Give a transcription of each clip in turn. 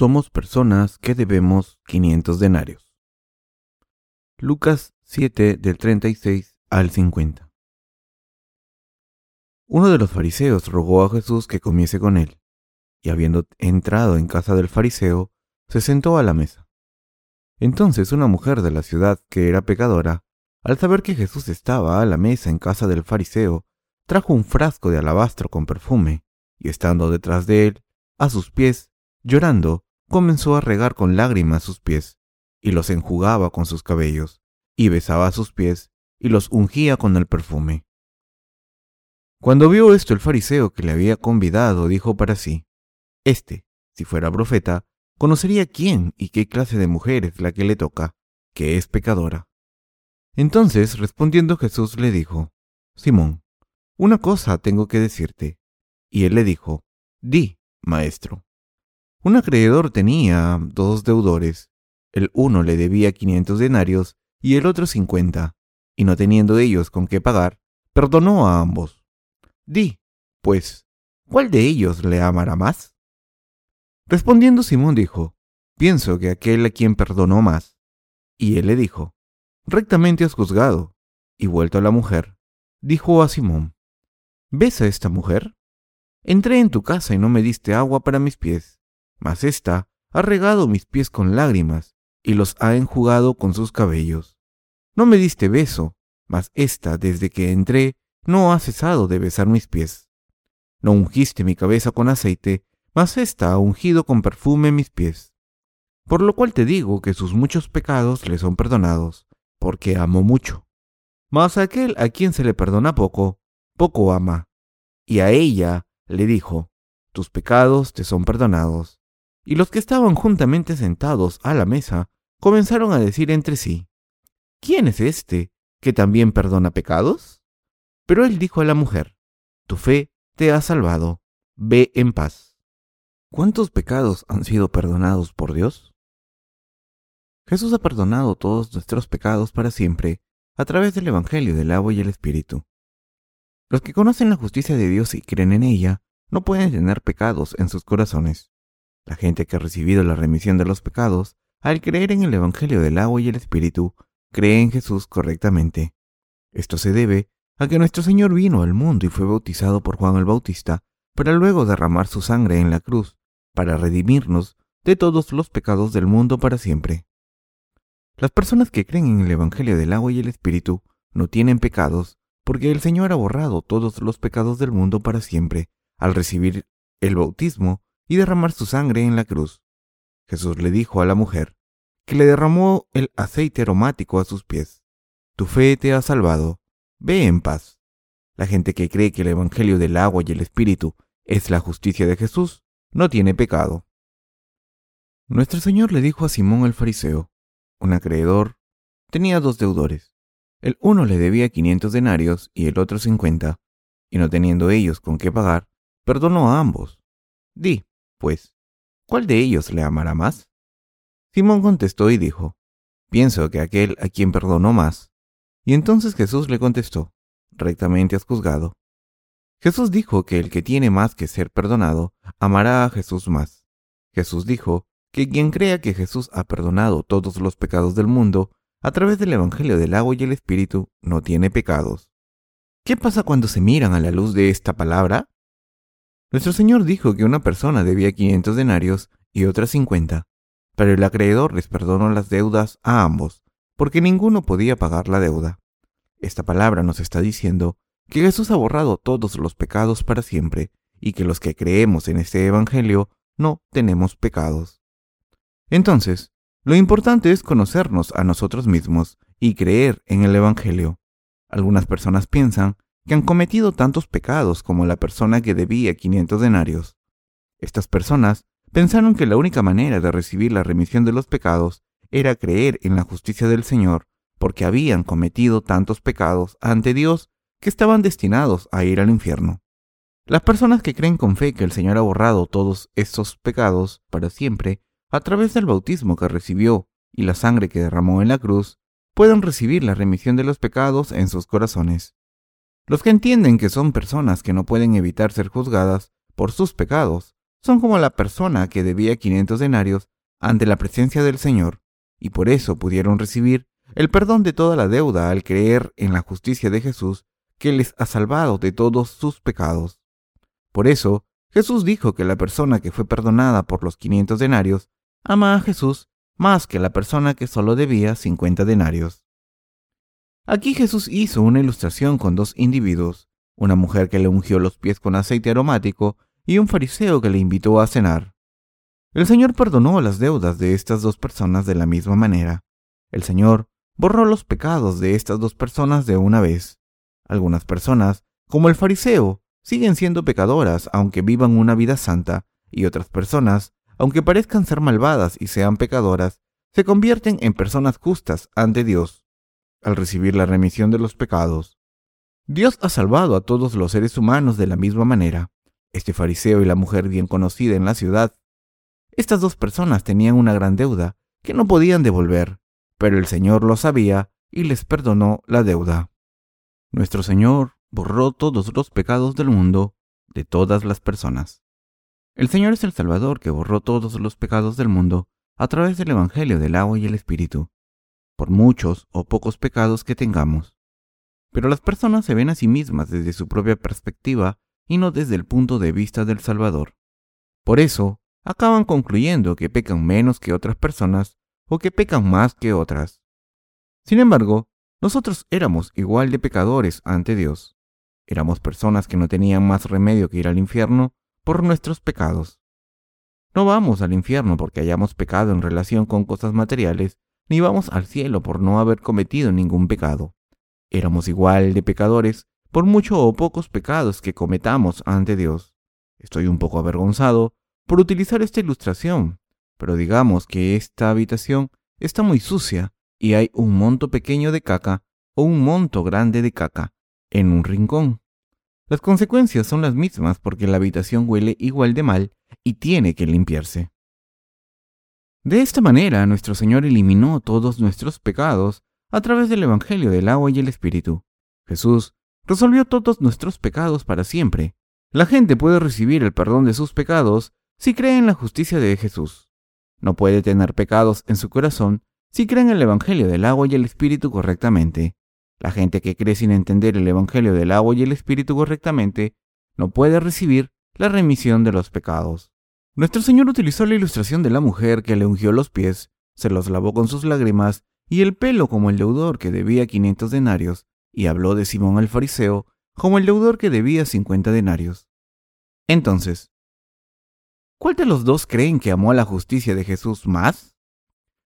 somos personas que debemos 500 denarios. Lucas 7 del 36 al 50. Uno de los fariseos rogó a Jesús que comiese con él, y habiendo entrado en casa del fariseo, se sentó a la mesa. Entonces una mujer de la ciudad que era pecadora, al saber que Jesús estaba a la mesa en casa del fariseo, trajo un frasco de alabastro con perfume, y estando detrás de él, a sus pies, llorando, comenzó a regar con lágrimas sus pies, y los enjugaba con sus cabellos, y besaba sus pies, y los ungía con el perfume. Cuando vio esto el fariseo que le había convidado, dijo para sí, Este, si fuera profeta, conocería quién y qué clase de mujer es la que le toca, que es pecadora. Entonces, respondiendo Jesús, le dijo, Simón, una cosa tengo que decirte. Y él le dijo, Di, maestro. Un acreedor tenía dos deudores. El uno le debía quinientos denarios y el otro cincuenta, y no teniendo ellos con qué pagar, perdonó a ambos. Di, pues, ¿cuál de ellos le amará más? Respondiendo Simón dijo, Pienso que aquel a quien perdonó más. Y él le dijo, Rectamente has juzgado. Y vuelto a la mujer, dijo a Simón, ¿Ves a esta mujer? Entré en tu casa y no me diste agua para mis pies, mas ésta ha regado mis pies con lágrimas y los ha enjugado con sus cabellos. No me diste beso, mas ésta desde que entré no ha cesado de besar mis pies. No ungiste mi cabeza con aceite, mas ésta ha ungido con perfume mis pies. Por lo cual te digo que sus muchos pecados le son perdonados, porque amo mucho. Mas aquel a quien se le perdona poco, poco ama. Y a ella le dijo, tus pecados te son perdonados. Y los que estaban juntamente sentados a la mesa comenzaron a decir entre sí, ¿quién es este que también perdona pecados? Pero él dijo a la mujer, tu fe te ha salvado, ve en paz. ¿Cuántos pecados han sido perdonados por Dios? Jesús ha perdonado todos nuestros pecados para siempre a través del Evangelio del agua y el Espíritu. Los que conocen la justicia de Dios y creen en ella no pueden tener pecados en sus corazones. La gente que ha recibido la remisión de los pecados, al creer en el Evangelio del agua y el Espíritu, cree en Jesús correctamente. Esto se debe a que nuestro Señor vino al mundo y fue bautizado por Juan el Bautista, para luego derramar su sangre en la cruz, para redimirnos de todos los pecados del mundo para siempre. Las personas que creen en el Evangelio del agua y el Espíritu no tienen pecados porque el Señor ha borrado todos los pecados del mundo para siempre al recibir el bautismo y derramar su sangre en la cruz. Jesús le dijo a la mujer, que le derramó el aceite aromático a sus pies. Tu fe te ha salvado, ve en paz. La gente que cree que el Evangelio del agua y el Espíritu es la justicia de Jesús, no tiene pecado. Nuestro Señor le dijo a Simón el fariseo, un acreedor, tenía dos deudores. El uno le debía quinientos denarios y el otro cincuenta, y no teniendo ellos con qué pagar, perdonó a ambos. Di, pues, ¿cuál de ellos le amará más? Simón contestó y dijo, Pienso que aquel a quien perdonó más. Y entonces Jesús le contestó, Rectamente has juzgado. Jesús dijo que el que tiene más que ser perdonado, amará a Jesús más. Jesús dijo que quien crea que Jesús ha perdonado todos los pecados del mundo, a través del Evangelio del agua y el Espíritu, no tiene pecados. ¿Qué pasa cuando se miran a la luz de esta palabra? Nuestro Señor dijo que una persona debía 500 denarios y otra 50, pero el acreedor les perdonó las deudas a ambos, porque ninguno podía pagar la deuda. Esta palabra nos está diciendo que Jesús ha borrado todos los pecados para siempre y que los que creemos en este Evangelio no tenemos pecados. Entonces, lo importante es conocernos a nosotros mismos y creer en el Evangelio. Algunas personas piensan que han cometido tantos pecados como la persona que debía 500 denarios. Estas personas pensaron que la única manera de recibir la remisión de los pecados era creer en la justicia del Señor, porque habían cometido tantos pecados ante Dios que estaban destinados a ir al infierno. Las personas que creen con fe que el Señor ha borrado todos estos pecados para siempre a través del bautismo que recibió y la sangre que derramó en la cruz, pueden recibir la remisión de los pecados en sus corazones. Los que entienden que son personas que no pueden evitar ser juzgadas por sus pecados, son como la persona que debía 500 denarios ante la presencia del Señor, y por eso pudieron recibir el perdón de toda la deuda al creer en la justicia de Jesús que les ha salvado de todos sus pecados. Por eso, Jesús dijo que la persona que fue perdonada por los 500 denarios ama a Jesús más que la persona que solo debía 50 denarios. Aquí Jesús hizo una ilustración con dos individuos, una mujer que le ungió los pies con aceite aromático y un fariseo que le invitó a cenar. El Señor perdonó las deudas de estas dos personas de la misma manera. El Señor borró los pecados de estas dos personas de una vez. Algunas personas, como el fariseo, siguen siendo pecadoras aunque vivan una vida santa, y otras personas, aunque parezcan ser malvadas y sean pecadoras, se convierten en personas justas ante Dios al recibir la remisión de los pecados. Dios ha salvado a todos los seres humanos de la misma manera. Este fariseo y la mujer bien conocida en la ciudad. Estas dos personas tenían una gran deuda que no podían devolver, pero el Señor lo sabía y les perdonó la deuda. Nuestro Señor borró todos los pecados del mundo de todas las personas. El Señor es el Salvador que borró todos los pecados del mundo a través del Evangelio del agua y el Espíritu, por muchos o pocos pecados que tengamos. Pero las personas se ven a sí mismas desde su propia perspectiva y no desde el punto de vista del Salvador. Por eso, acaban concluyendo que pecan menos que otras personas o que pecan más que otras. Sin embargo, nosotros éramos igual de pecadores ante Dios. Éramos personas que no tenían más remedio que ir al infierno por nuestros pecados. No vamos al infierno porque hayamos pecado en relación con cosas materiales, ni vamos al cielo por no haber cometido ningún pecado. Éramos igual de pecadores por mucho o pocos pecados que cometamos ante Dios. Estoy un poco avergonzado por utilizar esta ilustración, pero digamos que esta habitación está muy sucia y hay un monto pequeño de caca o un monto grande de caca en un rincón. Las consecuencias son las mismas porque la habitación huele igual de mal y tiene que limpiarse. De esta manera nuestro Señor eliminó todos nuestros pecados a través del Evangelio del agua y el Espíritu. Jesús resolvió todos nuestros pecados para siempre. La gente puede recibir el perdón de sus pecados si cree en la justicia de Jesús no puede tener pecados en su corazón si cree en el Evangelio del agua y el Espíritu correctamente. La gente que cree sin entender el Evangelio del agua y el Espíritu correctamente no puede recibir la remisión de los pecados. Nuestro Señor utilizó la ilustración de la mujer que le ungió los pies, se los lavó con sus lágrimas y el pelo como el deudor que debía 500 denarios, y habló de Simón el fariseo como el deudor que debía 50 denarios. Entonces, ¿Cuál de los dos creen que amó la justicia de Jesús más?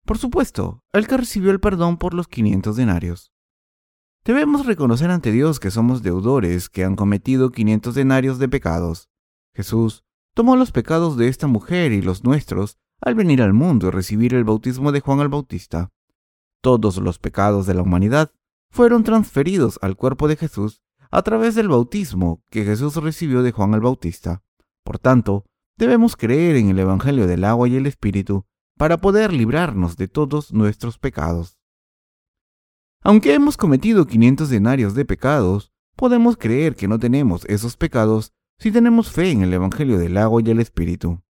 Por supuesto, el que recibió el perdón por los 500 denarios. Debemos reconocer ante Dios que somos deudores que han cometido 500 denarios de pecados. Jesús tomó los pecados de esta mujer y los nuestros al venir al mundo y recibir el bautismo de Juan el Bautista. Todos los pecados de la humanidad fueron transferidos al cuerpo de Jesús a través del bautismo que Jesús recibió de Juan el Bautista. Por tanto, Debemos creer en el Evangelio del agua y el Espíritu para poder librarnos de todos nuestros pecados. Aunque hemos cometido 500 denarios de pecados, podemos creer que no tenemos esos pecados si tenemos fe en el Evangelio del agua y el Espíritu.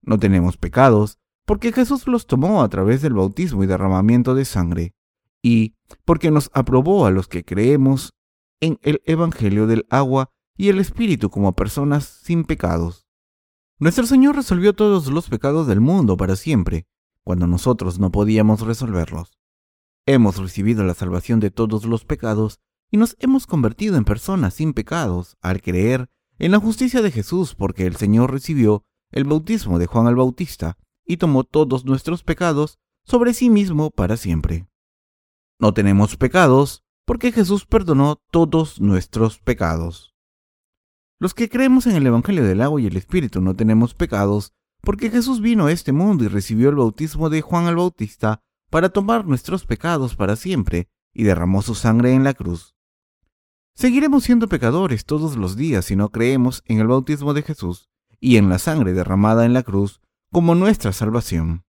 No tenemos pecados porque Jesús los tomó a través del bautismo y derramamiento de sangre, y porque nos aprobó a los que creemos en el Evangelio del agua y el Espíritu como personas sin pecados. Nuestro Señor resolvió todos los pecados del mundo para siempre, cuando nosotros no podíamos resolverlos. Hemos recibido la salvación de todos los pecados y nos hemos convertido en personas sin pecados al creer en la justicia de Jesús porque el Señor recibió el bautismo de Juan el Bautista y tomó todos nuestros pecados sobre sí mismo para siempre. No tenemos pecados porque Jesús perdonó todos nuestros pecados. Los que creemos en el Evangelio del agua y el Espíritu no tenemos pecados, porque Jesús vino a este mundo y recibió el bautismo de Juan el Bautista para tomar nuestros pecados para siempre, y derramó su sangre en la cruz. Seguiremos siendo pecadores todos los días si no creemos en el bautismo de Jesús y en la sangre derramada en la cruz como nuestra salvación.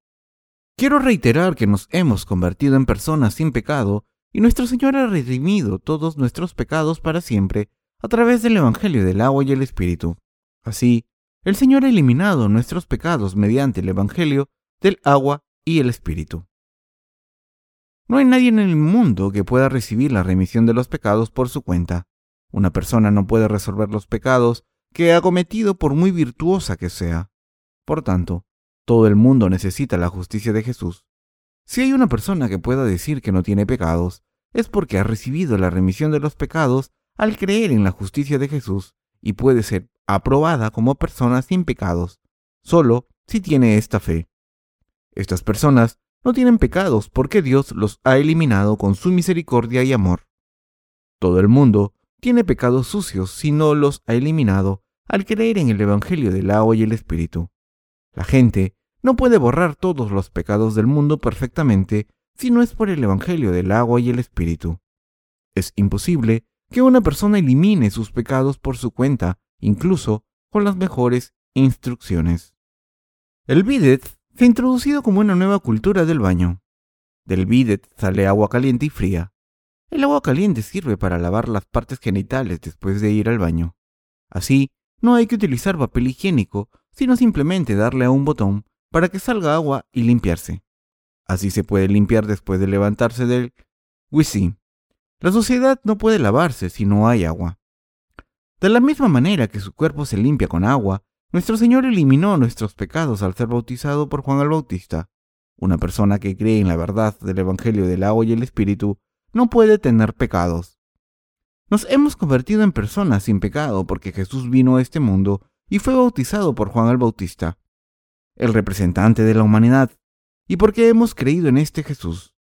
Quiero reiterar que nos hemos convertido en personas sin pecado y nuestro Señor ha redimido todos nuestros pecados para siempre a través del Evangelio del agua y el Espíritu. Así, el Señor ha eliminado nuestros pecados mediante el Evangelio del agua y el Espíritu. No hay nadie en el mundo que pueda recibir la remisión de los pecados por su cuenta. Una persona no puede resolver los pecados que ha cometido por muy virtuosa que sea. Por tanto, todo el mundo necesita la justicia de Jesús. Si hay una persona que pueda decir que no tiene pecados, es porque ha recibido la remisión de los pecados al creer en la justicia de Jesús y puede ser aprobada como persona sin pecados, solo si tiene esta fe. Estas personas no tienen pecados porque Dios los ha eliminado con su misericordia y amor. Todo el mundo tiene pecados sucios si no los ha eliminado al creer en el Evangelio del agua y el Espíritu. La gente no puede borrar todos los pecados del mundo perfectamente si no es por el Evangelio del agua y el Espíritu. Es imposible que una persona elimine sus pecados por su cuenta, incluso con las mejores instrucciones. El bidet se ha introducido como una nueva cultura del baño. Del bidet sale agua caliente y fría. El agua caliente sirve para lavar las partes genitales después de ir al baño. Así, no hay que utilizar papel higiénico, sino simplemente darle a un botón para que salga agua y limpiarse. Así se puede limpiar después de levantarse del wisi. La sociedad no puede lavarse si no hay agua. De la misma manera que su cuerpo se limpia con agua, nuestro Señor eliminó nuestros pecados al ser bautizado por Juan el Bautista. Una persona que cree en la verdad del Evangelio del agua y el Espíritu no puede tener pecados. Nos hemos convertido en personas sin pecado porque Jesús vino a este mundo y fue bautizado por Juan el Bautista, el representante de la humanidad, y porque hemos creído en este Jesús.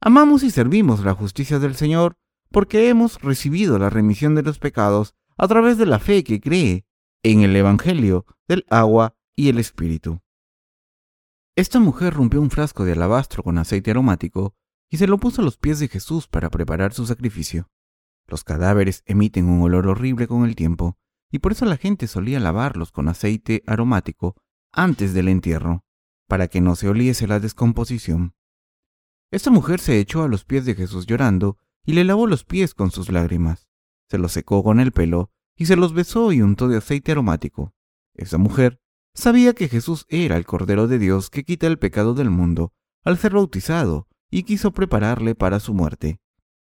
Amamos y servimos la justicia del Señor porque hemos recibido la remisión de los pecados a través de la fe que cree en el Evangelio del agua y el Espíritu. Esta mujer rompió un frasco de alabastro con aceite aromático y se lo puso a los pies de Jesús para preparar su sacrificio. Los cadáveres emiten un olor horrible con el tiempo, y por eso la gente solía lavarlos con aceite aromático antes del entierro, para que no se oliese la descomposición. Esta mujer se echó a los pies de Jesús llorando y le lavó los pies con sus lágrimas, se los secó con el pelo y se los besó y untó de aceite aromático. Esa mujer sabía que Jesús era el Cordero de Dios que quita el pecado del mundo al ser bautizado y quiso prepararle para su muerte.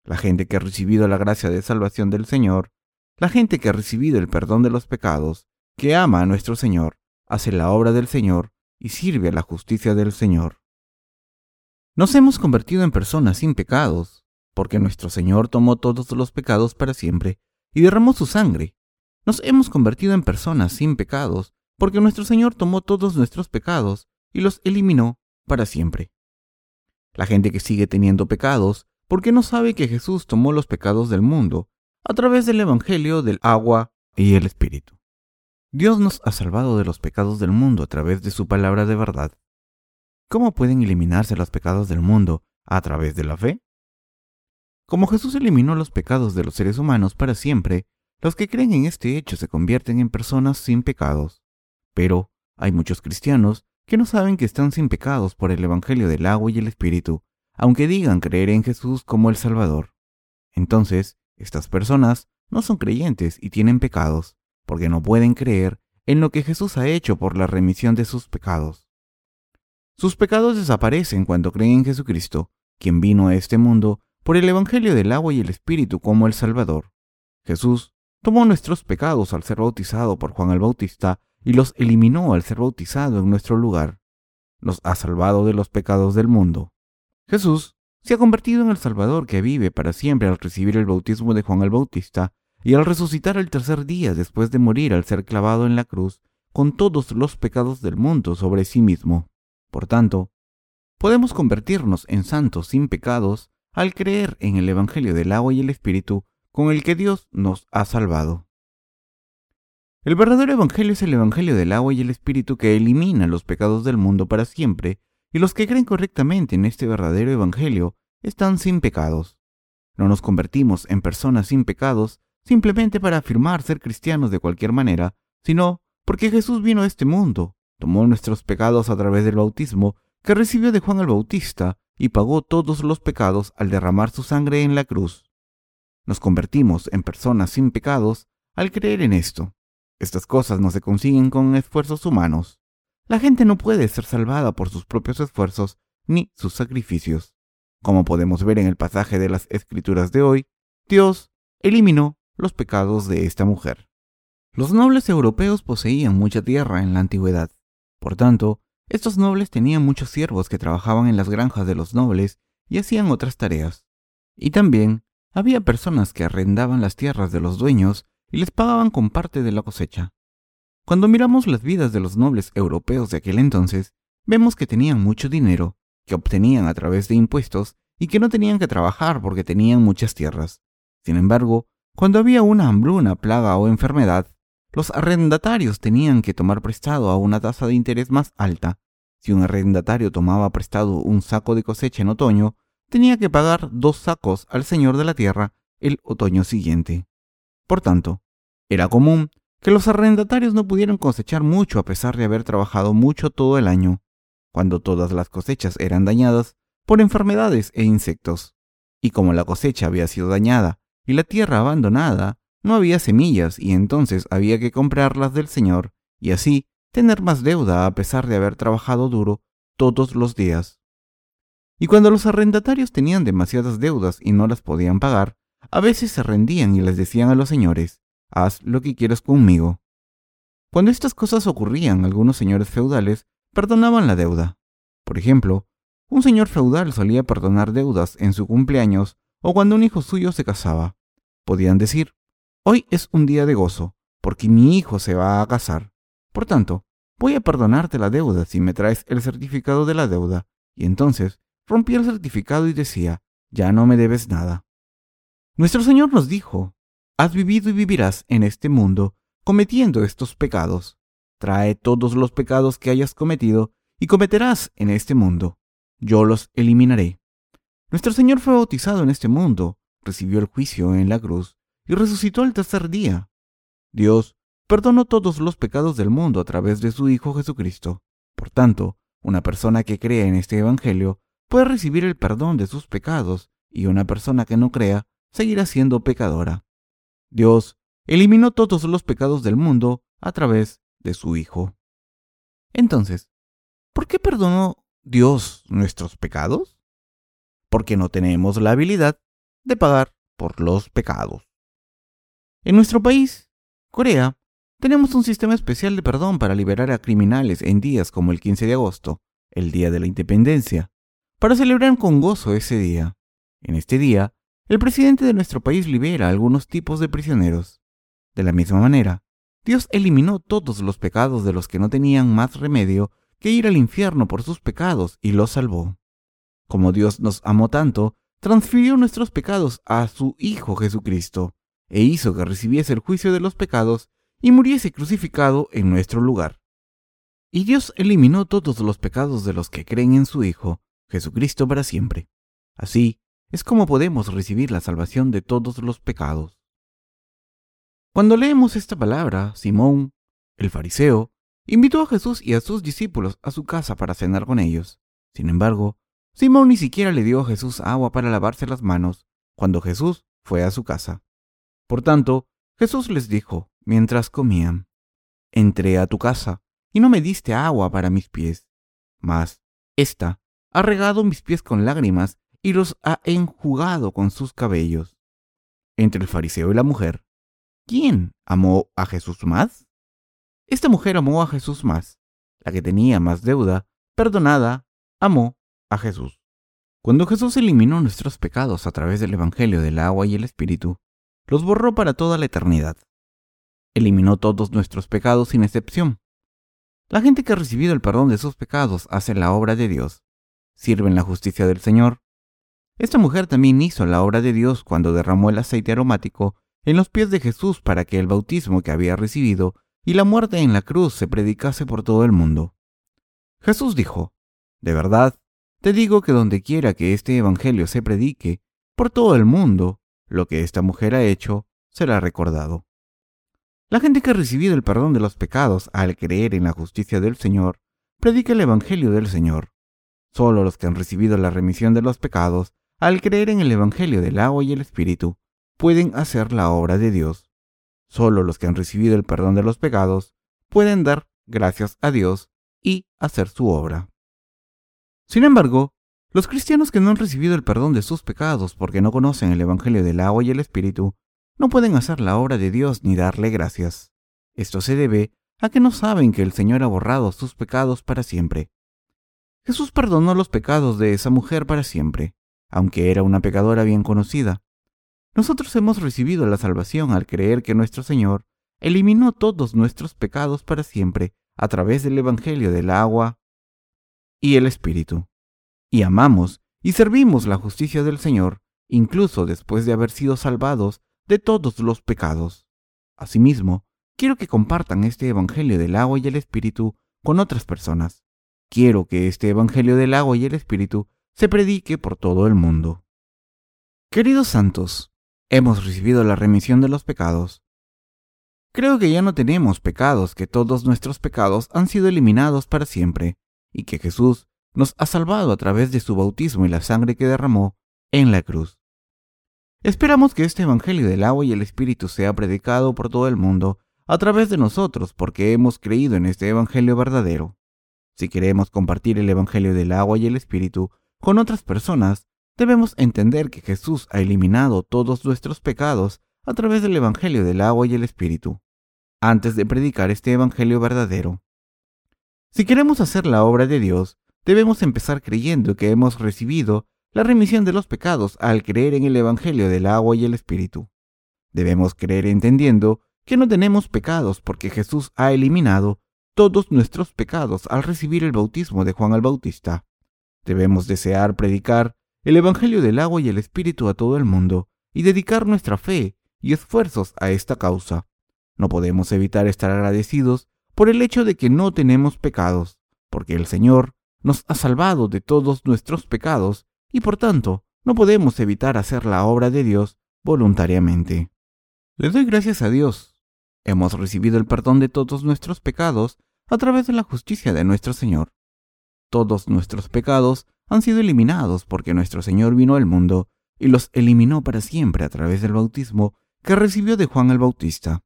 La gente que ha recibido la gracia de salvación del Señor, la gente que ha recibido el perdón de los pecados, que ama a nuestro Señor, hace la obra del Señor y sirve a la justicia del Señor. Nos hemos convertido en personas sin pecados, porque nuestro Señor tomó todos los pecados para siempre y derramó su sangre. Nos hemos convertido en personas sin pecados, porque nuestro Señor tomó todos nuestros pecados y los eliminó para siempre. La gente que sigue teniendo pecados, porque no sabe que Jesús tomó los pecados del mundo a través del Evangelio del agua y el Espíritu. Dios nos ha salvado de los pecados del mundo a través de su palabra de verdad. ¿Cómo pueden eliminarse los pecados del mundo a través de la fe? Como Jesús eliminó los pecados de los seres humanos para siempre, los que creen en este hecho se convierten en personas sin pecados. Pero hay muchos cristianos que no saben que están sin pecados por el Evangelio del agua y el Espíritu, aunque digan creer en Jesús como el Salvador. Entonces, estas personas no son creyentes y tienen pecados, porque no pueden creer en lo que Jesús ha hecho por la remisión de sus pecados. Sus pecados desaparecen cuando creen en Jesucristo, quien vino a este mundo por el Evangelio del agua y el Espíritu como el Salvador. Jesús tomó nuestros pecados al ser bautizado por Juan el Bautista y los eliminó al ser bautizado en nuestro lugar. Nos ha salvado de los pecados del mundo. Jesús se ha convertido en el Salvador que vive para siempre al recibir el bautismo de Juan el Bautista y al resucitar el tercer día después de morir al ser clavado en la cruz con todos los pecados del mundo sobre sí mismo. Por tanto, podemos convertirnos en santos sin pecados al creer en el Evangelio del agua y el Espíritu con el que Dios nos ha salvado. El verdadero Evangelio es el Evangelio del agua y el Espíritu que elimina los pecados del mundo para siempre, y los que creen correctamente en este verdadero Evangelio están sin pecados. No nos convertimos en personas sin pecados simplemente para afirmar ser cristianos de cualquier manera, sino porque Jesús vino a este mundo, tomó nuestros pecados a través del bautismo que recibió de Juan el Bautista y pagó todos los pecados al derramar su sangre en la cruz. Nos convertimos en personas sin pecados al creer en esto. Estas cosas no se consiguen con esfuerzos humanos. La gente no puede ser salvada por sus propios esfuerzos ni sus sacrificios. Como podemos ver en el pasaje de las Escrituras de hoy, Dios eliminó los pecados de esta mujer. Los nobles europeos poseían mucha tierra en la antigüedad. Por tanto, estos nobles tenían muchos siervos que trabajaban en las granjas de los nobles y hacían otras tareas. Y también había personas que arrendaban las tierras de los dueños y les pagaban con parte de la cosecha. Cuando miramos las vidas de los nobles europeos de aquel entonces, vemos que tenían mucho dinero, que obtenían a través de impuestos y que no tenían que trabajar porque tenían muchas tierras. Sin embargo, cuando había una hambruna, plaga o enfermedad, los arrendatarios tenían que tomar prestado a una tasa de interés más alta. Si un arrendatario tomaba prestado un saco de cosecha en otoño, tenía que pagar dos sacos al señor de la tierra el otoño siguiente. Por tanto, era común que los arrendatarios no pudieran cosechar mucho a pesar de haber trabajado mucho todo el año, cuando todas las cosechas eran dañadas por enfermedades e insectos. Y como la cosecha había sido dañada y la tierra abandonada, no había semillas y entonces había que comprarlas del Señor y así tener más deuda a pesar de haber trabajado duro todos los días. Y cuando los arrendatarios tenían demasiadas deudas y no las podían pagar, a veces se rendían y les decían a los señores, haz lo que quieras conmigo. Cuando estas cosas ocurrían, algunos señores feudales perdonaban la deuda. Por ejemplo, un señor feudal solía perdonar deudas en su cumpleaños o cuando un hijo suyo se casaba. Podían decir, Hoy es un día de gozo, porque mi hijo se va a casar. Por tanto, voy a perdonarte la deuda si me traes el certificado de la deuda. Y entonces rompía el certificado y decía, ya no me debes nada. Nuestro Señor nos dijo, has vivido y vivirás en este mundo cometiendo estos pecados. Trae todos los pecados que hayas cometido y cometerás en este mundo. Yo los eliminaré. Nuestro Señor fue bautizado en este mundo, recibió el juicio en la cruz y resucitó al tercer día. Dios perdonó todos los pecados del mundo a través de su Hijo Jesucristo. Por tanto, una persona que cree en este Evangelio puede recibir el perdón de sus pecados y una persona que no crea seguirá siendo pecadora. Dios eliminó todos los pecados del mundo a través de su Hijo. Entonces, ¿por qué perdonó Dios nuestros pecados? Porque no tenemos la habilidad de pagar por los pecados. En nuestro país, Corea, tenemos un sistema especial de perdón para liberar a criminales en días como el 15 de agosto, el Día de la Independencia, para celebrar con gozo ese día. En este día, el presidente de nuestro país libera a algunos tipos de prisioneros. De la misma manera, Dios eliminó todos los pecados de los que no tenían más remedio que ir al infierno por sus pecados y los salvó. Como Dios nos amó tanto, transfirió nuestros pecados a su Hijo Jesucristo, e hizo que recibiese el juicio de los pecados y muriese crucificado en nuestro lugar. Y Dios eliminó todos los pecados de los que creen en su Hijo, Jesucristo para siempre. Así es como podemos recibir la salvación de todos los pecados. Cuando leemos esta palabra, Simón, el fariseo, invitó a Jesús y a sus discípulos a su casa para cenar con ellos. Sin embargo, Simón ni siquiera le dio a Jesús agua para lavarse las manos cuando Jesús fue a su casa. Por tanto, Jesús les dijo, mientras comían, Entré a tu casa, y no me diste agua para mis pies, mas ésta ha regado mis pies con lágrimas y los ha enjugado con sus cabellos. Entre el fariseo y la mujer, ¿quién amó a Jesús más? Esta mujer amó a Jesús más. La que tenía más deuda, perdonada, amó a Jesús. Cuando Jesús eliminó nuestros pecados a través del Evangelio del agua y el Espíritu, los borró para toda la eternidad. Eliminó todos nuestros pecados sin excepción. La gente que ha recibido el perdón de sus pecados hace la obra de Dios, sirve en la justicia del Señor. Esta mujer también hizo la obra de Dios cuando derramó el aceite aromático en los pies de Jesús para que el bautismo que había recibido y la muerte en la cruz se predicase por todo el mundo. Jesús dijo, De verdad, te digo que donde quiera que este Evangelio se predique, por todo el mundo, lo que esta mujer ha hecho será recordado. La gente que ha recibido el perdón de los pecados al creer en la justicia del Señor, predica el Evangelio del Señor. Solo los que han recibido la remisión de los pecados, al creer en el Evangelio del agua y el Espíritu, pueden hacer la obra de Dios. Solo los que han recibido el perdón de los pecados pueden dar gracias a Dios y hacer su obra. Sin embargo, los cristianos que no han recibido el perdón de sus pecados porque no conocen el Evangelio del agua y el Espíritu, no pueden hacer la obra de Dios ni darle gracias. Esto se debe a que no saben que el Señor ha borrado sus pecados para siempre. Jesús perdonó los pecados de esa mujer para siempre, aunque era una pecadora bien conocida. Nosotros hemos recibido la salvación al creer que nuestro Señor eliminó todos nuestros pecados para siempre a través del Evangelio del agua y el Espíritu. Y amamos y servimos la justicia del Señor, incluso después de haber sido salvados de todos los pecados. Asimismo, quiero que compartan este Evangelio del agua y el Espíritu con otras personas. Quiero que este Evangelio del agua y el Espíritu se predique por todo el mundo. Queridos santos, hemos recibido la remisión de los pecados. Creo que ya no tenemos pecados, que todos nuestros pecados han sido eliminados para siempre, y que Jesús nos ha salvado a través de su bautismo y la sangre que derramó en la cruz. Esperamos que este Evangelio del agua y el Espíritu sea predicado por todo el mundo a través de nosotros porque hemos creído en este Evangelio verdadero. Si queremos compartir el Evangelio del agua y el Espíritu con otras personas, debemos entender que Jesús ha eliminado todos nuestros pecados a través del Evangelio del agua y el Espíritu, antes de predicar este Evangelio verdadero. Si queremos hacer la obra de Dios, debemos empezar creyendo que hemos recibido la remisión de los pecados al creer en el Evangelio del agua y el Espíritu. Debemos creer entendiendo que no tenemos pecados porque Jesús ha eliminado todos nuestros pecados al recibir el bautismo de Juan el Bautista. Debemos desear predicar el Evangelio del agua y el Espíritu a todo el mundo y dedicar nuestra fe y esfuerzos a esta causa. No podemos evitar estar agradecidos por el hecho de que no tenemos pecados, porque el Señor nos ha salvado de todos nuestros pecados y por tanto no podemos evitar hacer la obra de Dios voluntariamente. Le doy gracias a Dios. Hemos recibido el perdón de todos nuestros pecados a través de la justicia de nuestro Señor. Todos nuestros pecados han sido eliminados porque nuestro Señor vino al mundo y los eliminó para siempre a través del bautismo que recibió de Juan el Bautista.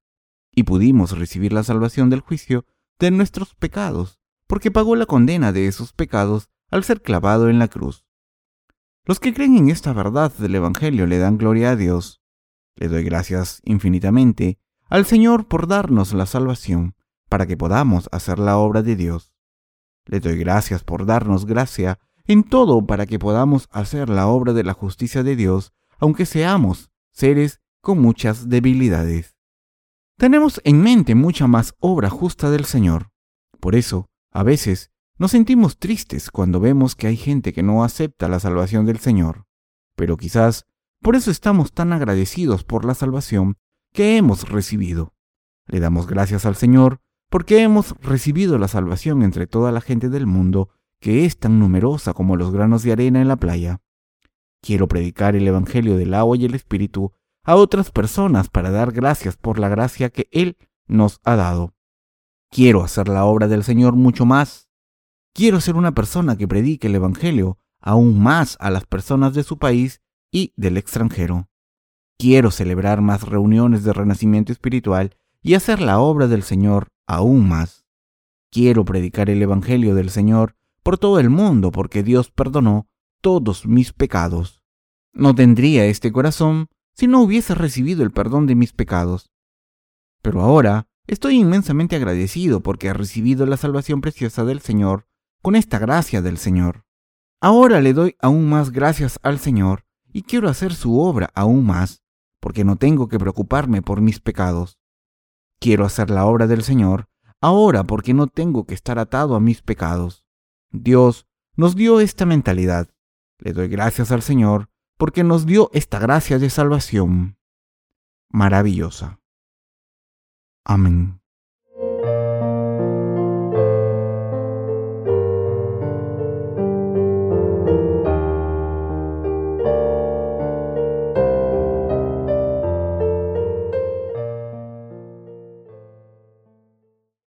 Y pudimos recibir la salvación del juicio de nuestros pecados, porque pagó la condena de esos pecados al ser clavado en la cruz. Los que creen en esta verdad del Evangelio le dan gloria a Dios. Le doy gracias infinitamente al Señor por darnos la salvación para que podamos hacer la obra de Dios. Le doy gracias por darnos gracia en todo para que podamos hacer la obra de la justicia de Dios, aunque seamos seres con muchas debilidades. Tenemos en mente mucha más obra justa del Señor. Por eso, a veces, nos sentimos tristes cuando vemos que hay gente que no acepta la salvación del Señor. Pero quizás por eso estamos tan agradecidos por la salvación que hemos recibido. Le damos gracias al Señor porque hemos recibido la salvación entre toda la gente del mundo que es tan numerosa como los granos de arena en la playa. Quiero predicar el Evangelio del agua y el Espíritu a otras personas para dar gracias por la gracia que Él nos ha dado. Quiero hacer la obra del Señor mucho más. Quiero ser una persona que predique el Evangelio aún más a las personas de su país y del extranjero. Quiero celebrar más reuniones de renacimiento espiritual y hacer la obra del Señor aún más. Quiero predicar el Evangelio del Señor por todo el mundo porque Dios perdonó todos mis pecados. No tendría este corazón si no hubiese recibido el perdón de mis pecados. Pero ahora estoy inmensamente agradecido porque he recibido la salvación preciosa del Señor con esta gracia del Señor. Ahora le doy aún más gracias al Señor y quiero hacer su obra aún más, porque no tengo que preocuparme por mis pecados. Quiero hacer la obra del Señor ahora porque no tengo que estar atado a mis pecados. Dios nos dio esta mentalidad. Le doy gracias al Señor porque nos dio esta gracia de salvación maravillosa. Amen.